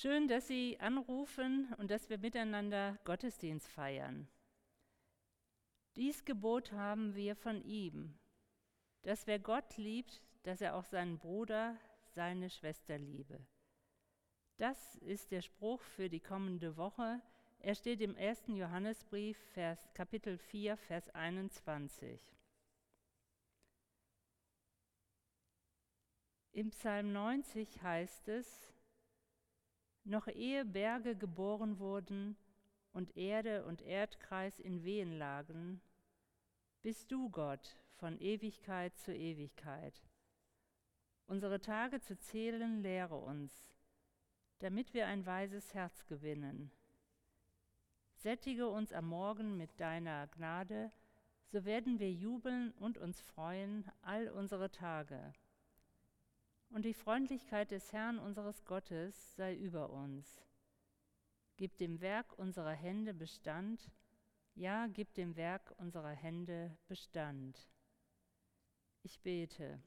Schön, dass Sie anrufen und dass wir miteinander Gottesdienst feiern. Dies Gebot haben wir von ihm, dass wer Gott liebt, dass er auch seinen Bruder, seine Schwester liebe. Das ist der Spruch für die kommende Woche. Er steht im 1. Johannesbrief, Vers, Kapitel 4, Vers 21. Im Psalm 90 heißt es, noch ehe Berge geboren wurden und Erde und Erdkreis in Wehen lagen, bist du Gott von Ewigkeit zu Ewigkeit. Unsere Tage zu zählen lehre uns, damit wir ein weises Herz gewinnen. Sättige uns am Morgen mit deiner Gnade, so werden wir jubeln und uns freuen all unsere Tage. Und die Freundlichkeit des Herrn unseres Gottes sei über uns. Gib dem Werk unserer Hände Bestand, ja, gib dem Werk unserer Hände Bestand. Ich bete.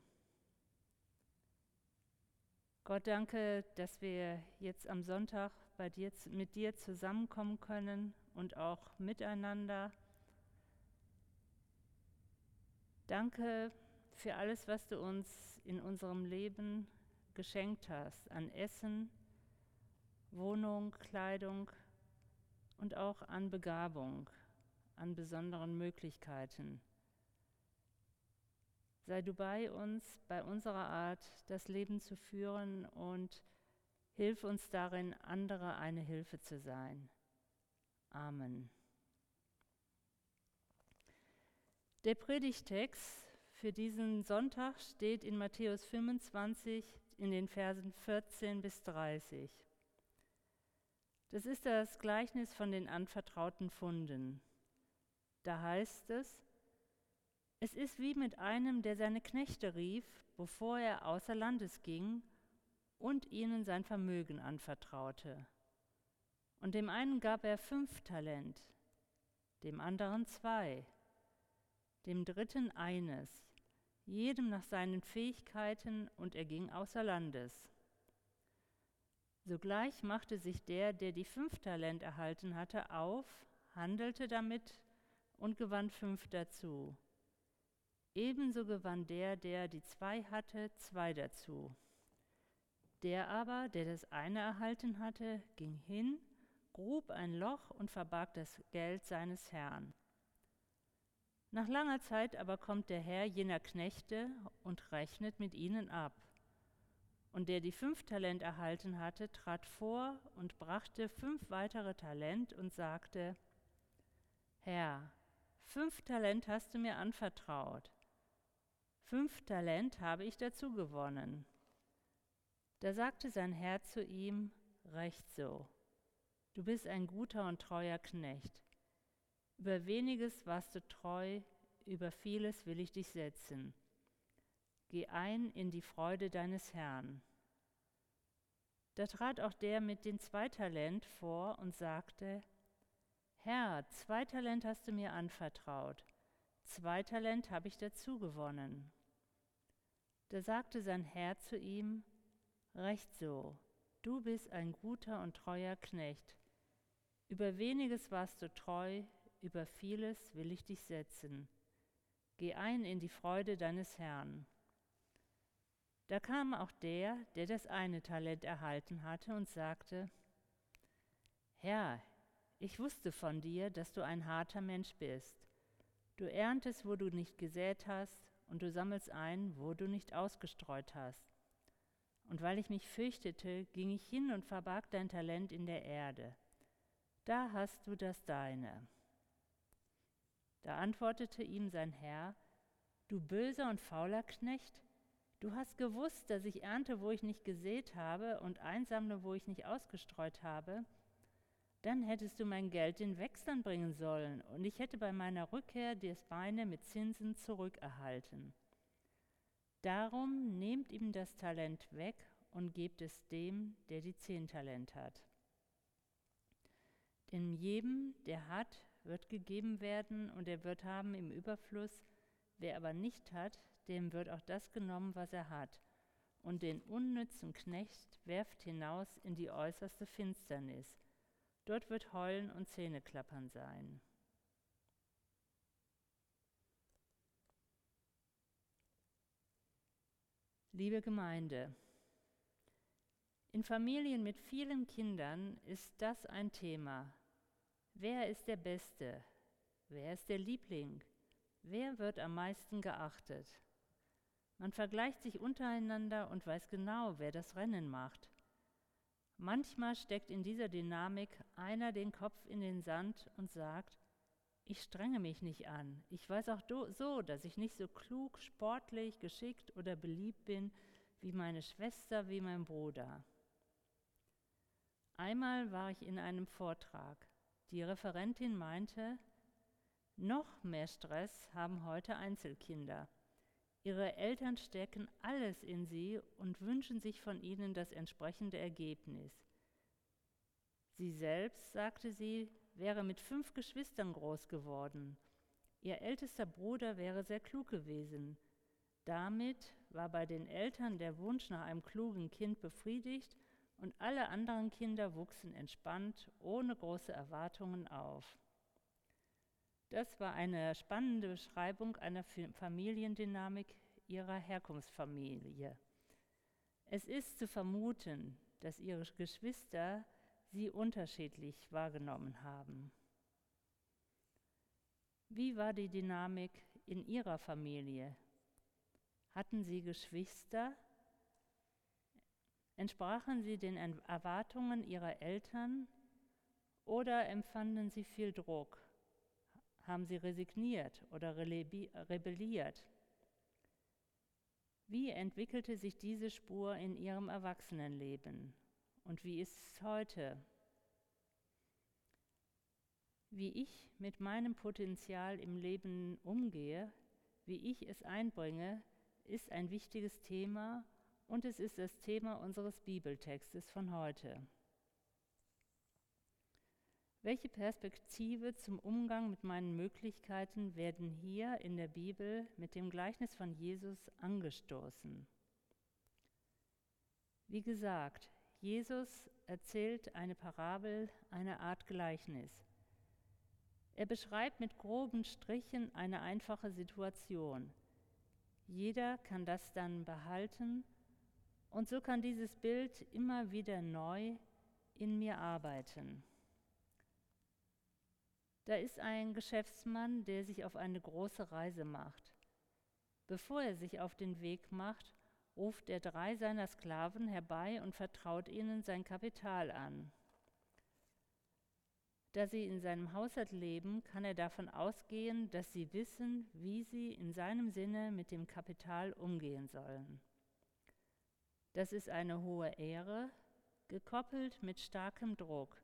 Gott, danke, dass wir jetzt am Sonntag bei dir, mit dir zusammenkommen können und auch miteinander. Danke für alles, was du uns in unserem Leben geschenkt hast, an Essen, Wohnung, Kleidung und auch an Begabung an besonderen Möglichkeiten. Sei du bei uns, bei unserer Art, das Leben zu führen und hilf uns darin, andere eine Hilfe zu sein. Amen. Der Predigtext für diesen Sonntag steht in Matthäus 25 in den Versen 14 bis 30. Das ist das Gleichnis von den anvertrauten Funden. Da heißt es, es ist wie mit einem, der seine Knechte rief, bevor er außer Landes ging und ihnen sein Vermögen anvertraute. Und dem einen gab er fünf Talent, dem anderen zwei, dem dritten eines, jedem nach seinen Fähigkeiten, und er ging außer Landes. Sogleich machte sich der, der die fünf Talent erhalten hatte, auf, handelte damit und gewann fünf dazu. Ebenso gewann der, der die zwei hatte, zwei dazu. Der aber, der das eine erhalten hatte, ging hin, grub ein Loch und verbarg das Geld seines Herrn. Nach langer Zeit aber kommt der Herr jener Knechte und rechnet mit ihnen ab. Und der die fünf Talent erhalten hatte, trat vor und brachte fünf weitere Talent und sagte, Herr, Fünf Talent hast du mir anvertraut. Fünf Talent habe ich dazu gewonnen. Da sagte sein Herr zu ihm, Recht so, du bist ein guter und treuer Knecht. Über weniges warst du treu, über vieles will ich dich setzen. Geh ein in die Freude deines Herrn. Da trat auch der mit den zwei Talent vor und sagte, Herr, zwei Talent hast du mir anvertraut, zwei Talent habe ich dazu gewonnen. Da sagte sein Herr zu ihm, Recht so, du bist ein guter und treuer Knecht. Über weniges warst du treu, über vieles will ich dich setzen. Geh ein in die Freude deines Herrn. Da kam auch der, der das eine Talent erhalten hatte, und sagte, Herr, ich wusste von dir, dass du ein harter Mensch bist. Du erntest, wo du nicht gesät hast, und du sammelst ein, wo du nicht ausgestreut hast. Und weil ich mich fürchtete, ging ich hin und verbarg dein Talent in der Erde. Da hast du das deine. Da antwortete ihm sein Herr, Du böser und fauler Knecht, du hast gewusst, dass ich ernte, wo ich nicht gesät habe, und einsammle, wo ich nicht ausgestreut habe dann hättest du mein Geld den Wechseln bringen sollen und ich hätte bei meiner Rückkehr das Beine mit Zinsen zurückerhalten. Darum nehmt ihm das Talent weg und gebt es dem, der die zehn Talent hat. Denn jedem, der hat, wird gegeben werden und er wird haben im Überfluss. Wer aber nicht hat, dem wird auch das genommen, was er hat. und den unnützen Knecht werft hinaus in die äußerste Finsternis. Dort wird Heulen und Zähneklappern sein. Liebe Gemeinde, in Familien mit vielen Kindern ist das ein Thema. Wer ist der Beste? Wer ist der Liebling? Wer wird am meisten geachtet? Man vergleicht sich untereinander und weiß genau, wer das Rennen macht. Manchmal steckt in dieser Dynamik einer den Kopf in den Sand und sagt, ich strenge mich nicht an. Ich weiß auch so, dass ich nicht so klug, sportlich, geschickt oder beliebt bin wie meine Schwester, wie mein Bruder. Einmal war ich in einem Vortrag. Die Referentin meinte, noch mehr Stress haben heute Einzelkinder. Ihre Eltern stecken alles in sie und wünschen sich von ihnen das entsprechende Ergebnis. Sie selbst, sagte sie, wäre mit fünf Geschwistern groß geworden. Ihr ältester Bruder wäre sehr klug gewesen. Damit war bei den Eltern der Wunsch nach einem klugen Kind befriedigt und alle anderen Kinder wuchsen entspannt, ohne große Erwartungen auf. Das war eine spannende Beschreibung einer Familiendynamik ihrer Herkunftsfamilie. Es ist zu vermuten, dass ihre Geschwister sie unterschiedlich wahrgenommen haben. Wie war die Dynamik in ihrer Familie? Hatten sie Geschwister? Entsprachen sie den Erwartungen ihrer Eltern oder empfanden sie viel Druck? Haben sie resigniert oder rebelliert? Wie entwickelte sich diese Spur in ihrem Erwachsenenleben? Und wie ist es heute? Wie ich mit meinem Potenzial im Leben umgehe, wie ich es einbringe, ist ein wichtiges Thema und es ist das Thema unseres Bibeltextes von heute. Welche Perspektive zum Umgang mit meinen Möglichkeiten werden hier in der Bibel mit dem Gleichnis von Jesus angestoßen? Wie gesagt, Jesus erzählt eine Parabel, eine Art Gleichnis. Er beschreibt mit groben Strichen eine einfache Situation. Jeder kann das dann behalten und so kann dieses Bild immer wieder neu in mir arbeiten. Da ist ein Geschäftsmann, der sich auf eine große Reise macht. Bevor er sich auf den Weg macht, ruft er drei seiner Sklaven herbei und vertraut ihnen sein Kapital an. Da sie in seinem Haushalt leben, kann er davon ausgehen, dass sie wissen, wie sie in seinem Sinne mit dem Kapital umgehen sollen. Das ist eine hohe Ehre, gekoppelt mit starkem Druck.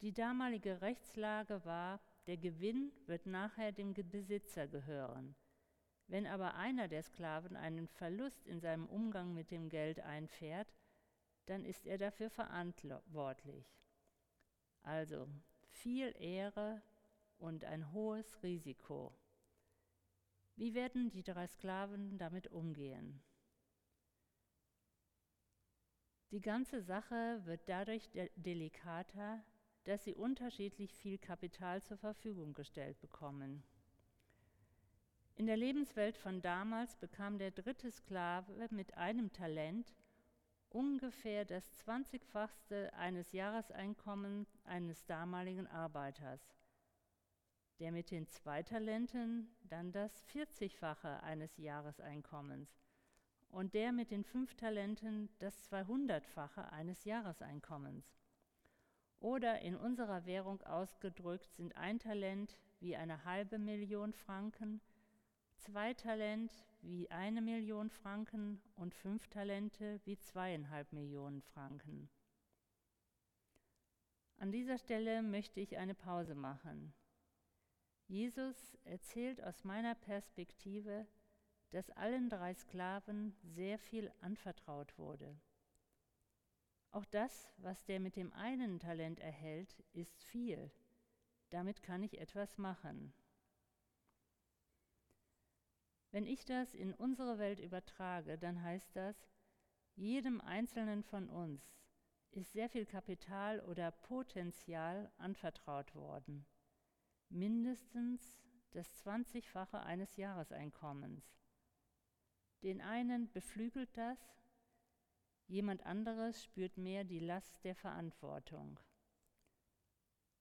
Die damalige Rechtslage war, der Gewinn wird nachher dem Besitzer gehören. Wenn aber einer der Sklaven einen Verlust in seinem Umgang mit dem Geld einfährt, dann ist er dafür verantwortlich. Also viel Ehre und ein hohes Risiko. Wie werden die drei Sklaven damit umgehen? Die ganze Sache wird dadurch de delikater, dass sie unterschiedlich viel Kapital zur Verfügung gestellt bekommen. In der Lebenswelt von damals bekam der dritte Sklave mit einem Talent ungefähr das zwanzigfachste eines Jahreseinkommens eines damaligen Arbeiters. Der mit den zwei Talenten dann das vierzigfache eines Jahreseinkommens und der mit den fünf Talenten das zweihundertfache eines Jahreseinkommens. Oder in unserer Währung ausgedrückt sind ein Talent wie eine halbe Million Franken, zwei Talent wie eine Million Franken und fünf Talente wie zweieinhalb Millionen Franken. An dieser Stelle möchte ich eine Pause machen. Jesus erzählt aus meiner Perspektive, dass allen drei Sklaven sehr viel anvertraut wurde. Auch das, was der mit dem einen Talent erhält, ist viel. Damit kann ich etwas machen. Wenn ich das in unsere Welt übertrage, dann heißt das, jedem Einzelnen von uns ist sehr viel Kapital oder Potenzial anvertraut worden. Mindestens das 20-fache eines Jahreseinkommens. Den einen beflügelt das, jemand anderes spürt mehr die Last der Verantwortung.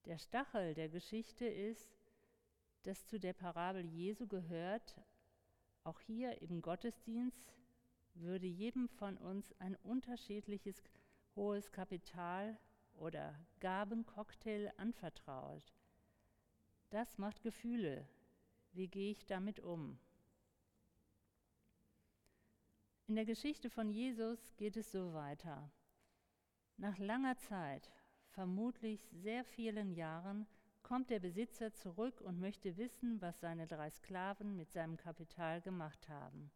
Der Stachel der Geschichte ist, dass zu der Parabel Jesu gehört, auch hier im Gottesdienst würde jedem von uns ein unterschiedliches hohes Kapital oder Gabencocktail anvertraut. Das macht Gefühle. Wie gehe ich damit um? In der Geschichte von Jesus geht es so weiter. Nach langer Zeit, vermutlich sehr vielen Jahren, kommt der Besitzer zurück und möchte wissen, was seine drei Sklaven mit seinem Kapital gemacht haben.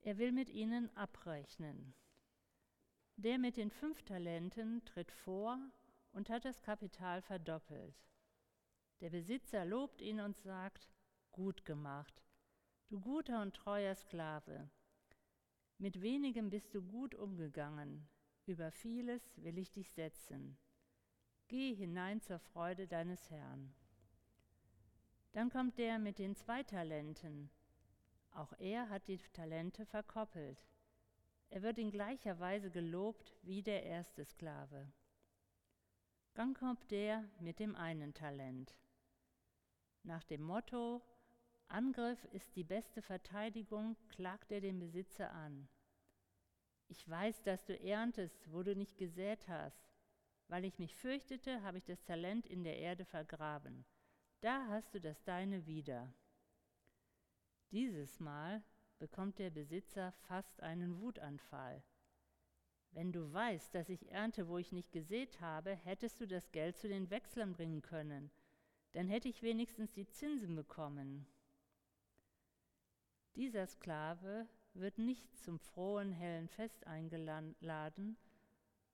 Er will mit ihnen abrechnen. Der mit den fünf Talenten tritt vor und hat das Kapital verdoppelt. Der Besitzer lobt ihn und sagt, gut gemacht, du guter und treuer Sklave. Mit wenigem bist du gut umgegangen, über vieles will ich dich setzen. Geh hinein zur Freude deines Herrn. Dann kommt der mit den zwei Talenten. Auch er hat die Talente verkoppelt. Er wird in gleicher Weise gelobt wie der erste Sklave. Dann kommt der mit dem einen Talent. Nach dem Motto, Angriff ist die beste Verteidigung, klagt er den Besitzer an. Ich weiß, dass du erntest, wo du nicht gesät hast. Weil ich mich fürchtete, habe ich das Talent in der Erde vergraben. Da hast du das deine wieder. Dieses Mal bekommt der Besitzer fast einen Wutanfall. Wenn du weißt, dass ich ernte, wo ich nicht gesät habe, hättest du das Geld zu den Wechslern bringen können. Dann hätte ich wenigstens die Zinsen bekommen. Dieser Sklave wird nicht zum frohen, hellen Fest eingeladen,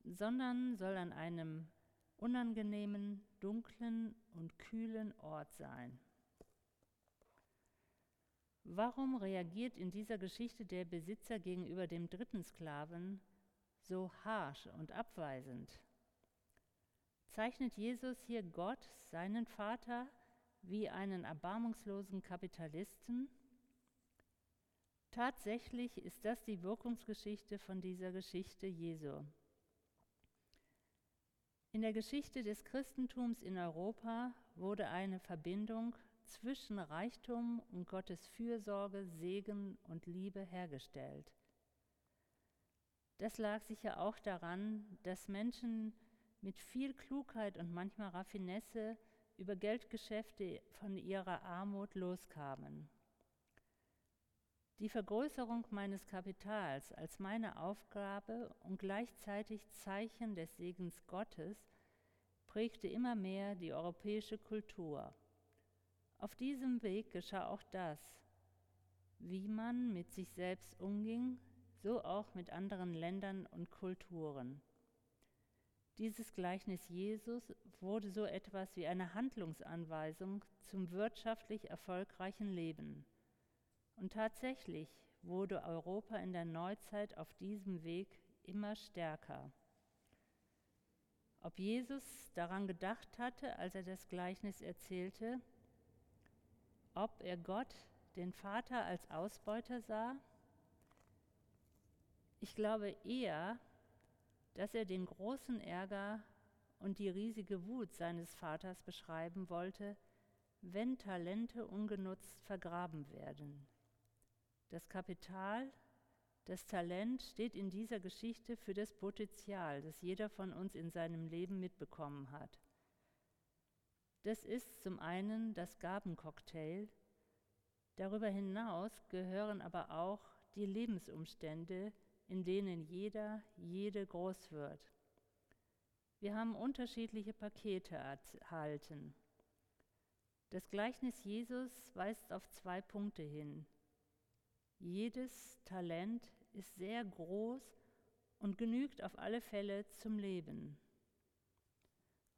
sondern soll an einem unangenehmen, dunklen und kühlen Ort sein. Warum reagiert in dieser Geschichte der Besitzer gegenüber dem dritten Sklaven so harsch und abweisend? Zeichnet Jesus hier Gott, seinen Vater, wie einen erbarmungslosen Kapitalisten? Tatsächlich ist das die Wirkungsgeschichte von dieser Geschichte Jesu. In der Geschichte des Christentums in Europa wurde eine Verbindung zwischen Reichtum und Gottes Fürsorge, Segen und Liebe hergestellt. Das lag sicher auch daran, dass Menschen mit viel Klugheit und manchmal Raffinesse über Geldgeschäfte von ihrer Armut loskamen. Die Vergrößerung meines Kapitals als meine Aufgabe und gleichzeitig Zeichen des Segens Gottes prägte immer mehr die europäische Kultur. Auf diesem Weg geschah auch das, wie man mit sich selbst umging, so auch mit anderen Ländern und Kulturen. Dieses Gleichnis Jesus wurde so etwas wie eine Handlungsanweisung zum wirtschaftlich erfolgreichen Leben. Und tatsächlich wurde Europa in der Neuzeit auf diesem Weg immer stärker. Ob Jesus daran gedacht hatte, als er das Gleichnis erzählte, ob er Gott, den Vater, als Ausbeuter sah? Ich glaube eher, dass er den großen Ärger und die riesige Wut seines Vaters beschreiben wollte, wenn Talente ungenutzt vergraben werden. Das Kapital, das Talent steht in dieser Geschichte für das Potenzial, das jeder von uns in seinem Leben mitbekommen hat. Das ist zum einen das Gabencocktail. Darüber hinaus gehören aber auch die Lebensumstände, in denen jeder, jede groß wird. Wir haben unterschiedliche Pakete erhalten. Das Gleichnis Jesus weist auf zwei Punkte hin. Jedes Talent ist sehr groß und genügt auf alle Fälle zum Leben.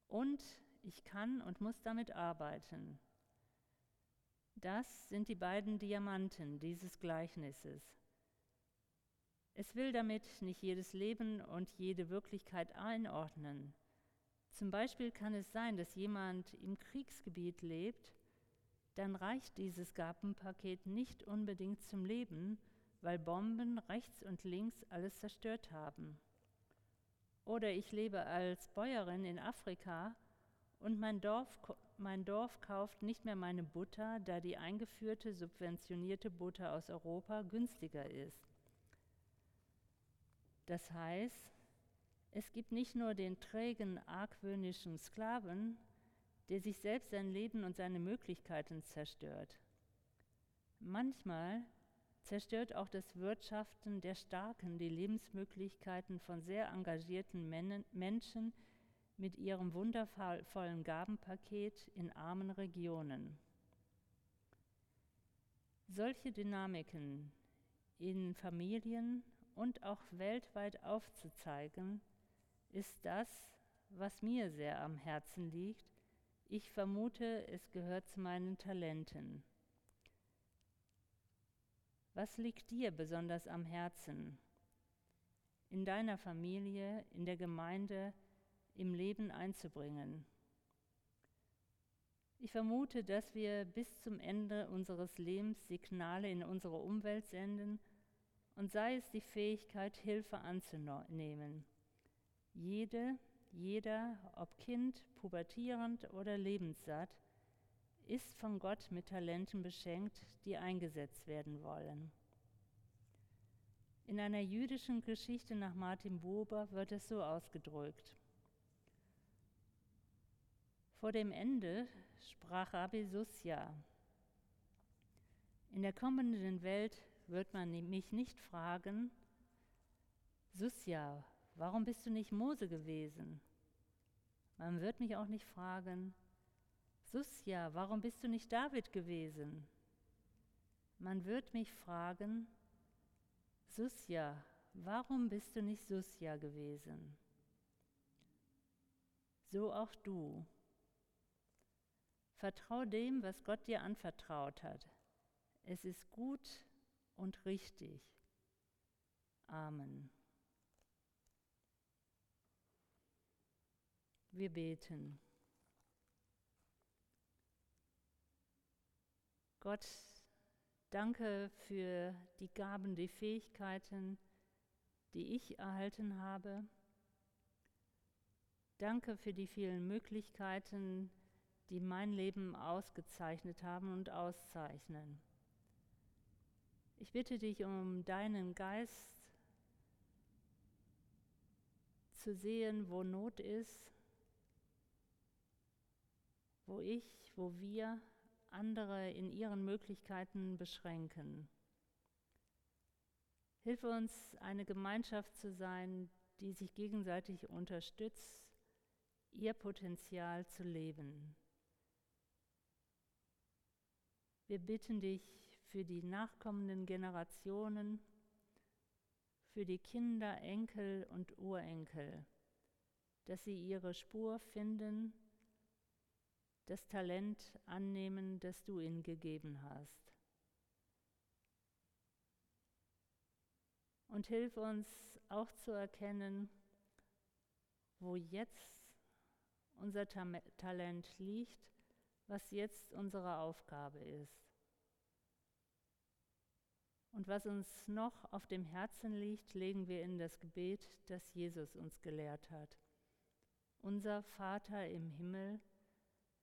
Und ich kann und muss damit arbeiten. Das sind die beiden Diamanten dieses Gleichnisses. Es will damit nicht jedes Leben und jede Wirklichkeit einordnen. Zum Beispiel kann es sein, dass jemand im Kriegsgebiet lebt, dann reicht dieses Gabenpaket nicht unbedingt zum Leben, weil Bomben rechts und links alles zerstört haben. Oder ich lebe als Bäuerin in Afrika und mein Dorf, mein Dorf kauft nicht mehr meine Butter, da die eingeführte subventionierte Butter aus Europa günstiger ist. Das heißt, es gibt nicht nur den trägen, argwöhnischen Sklaven, der sich selbst sein Leben und seine Möglichkeiten zerstört. Manchmal zerstört auch das Wirtschaften der Starken die Lebensmöglichkeiten von sehr engagierten Menschen mit ihrem wundervollen Gabenpaket in armen Regionen. Solche Dynamiken in Familien und auch weltweit aufzuzeigen, ist das, was mir sehr am Herzen liegt. Ich vermute, es gehört zu meinen Talenten. Was liegt dir besonders am Herzen? In deiner Familie, in der Gemeinde, im Leben einzubringen. Ich vermute, dass wir bis zum Ende unseres Lebens Signale in unsere Umwelt senden und sei es die Fähigkeit, Hilfe anzunehmen. Jede, jeder, ob Kind, pubertierend oder lebenssatt, ist von Gott mit Talenten beschenkt, die eingesetzt werden wollen. In einer jüdischen Geschichte nach Martin Buber wird es so ausgedrückt. Vor dem Ende sprach Rabbi Susja, in der kommenden Welt wird man mich nicht fragen, Susja, warum bist du nicht Mose gewesen? Man wird mich auch nicht fragen, Susja, warum bist du nicht David gewesen? Man wird mich fragen, Susja, warum bist du nicht Susja gewesen? So auch du. Vertrau dem, was Gott dir anvertraut hat. Es ist gut, und richtig. Amen. Wir beten. Gott, danke für die Gaben, die Fähigkeiten, die ich erhalten habe. Danke für die vielen Möglichkeiten, die mein Leben ausgezeichnet haben und auszeichnen. Ich bitte dich um deinen Geist zu sehen, wo Not ist, wo ich, wo wir andere in ihren Möglichkeiten beschränken. Hilfe uns, eine Gemeinschaft zu sein, die sich gegenseitig unterstützt, ihr Potenzial zu leben. Wir bitten dich, für die nachkommenden Generationen, für die Kinder, Enkel und Urenkel, dass sie ihre Spur finden, das Talent annehmen, das du ihnen gegeben hast. Und hilf uns auch zu erkennen, wo jetzt unser Talent liegt, was jetzt unsere Aufgabe ist. Und was uns noch auf dem Herzen liegt, legen wir in das Gebet, das Jesus uns gelehrt hat. Unser Vater im Himmel,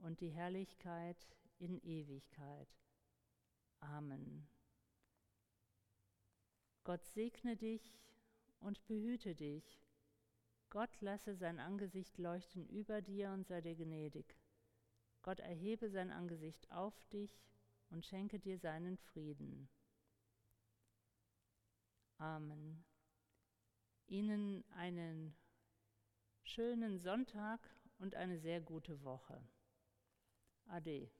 und die Herrlichkeit in Ewigkeit. Amen. Gott segne dich und behüte dich. Gott lasse sein Angesicht leuchten über dir und sei dir gnädig. Gott erhebe sein Angesicht auf dich und schenke dir seinen Frieden. Amen. Ihnen einen schönen Sonntag und eine sehr gute Woche. Adi.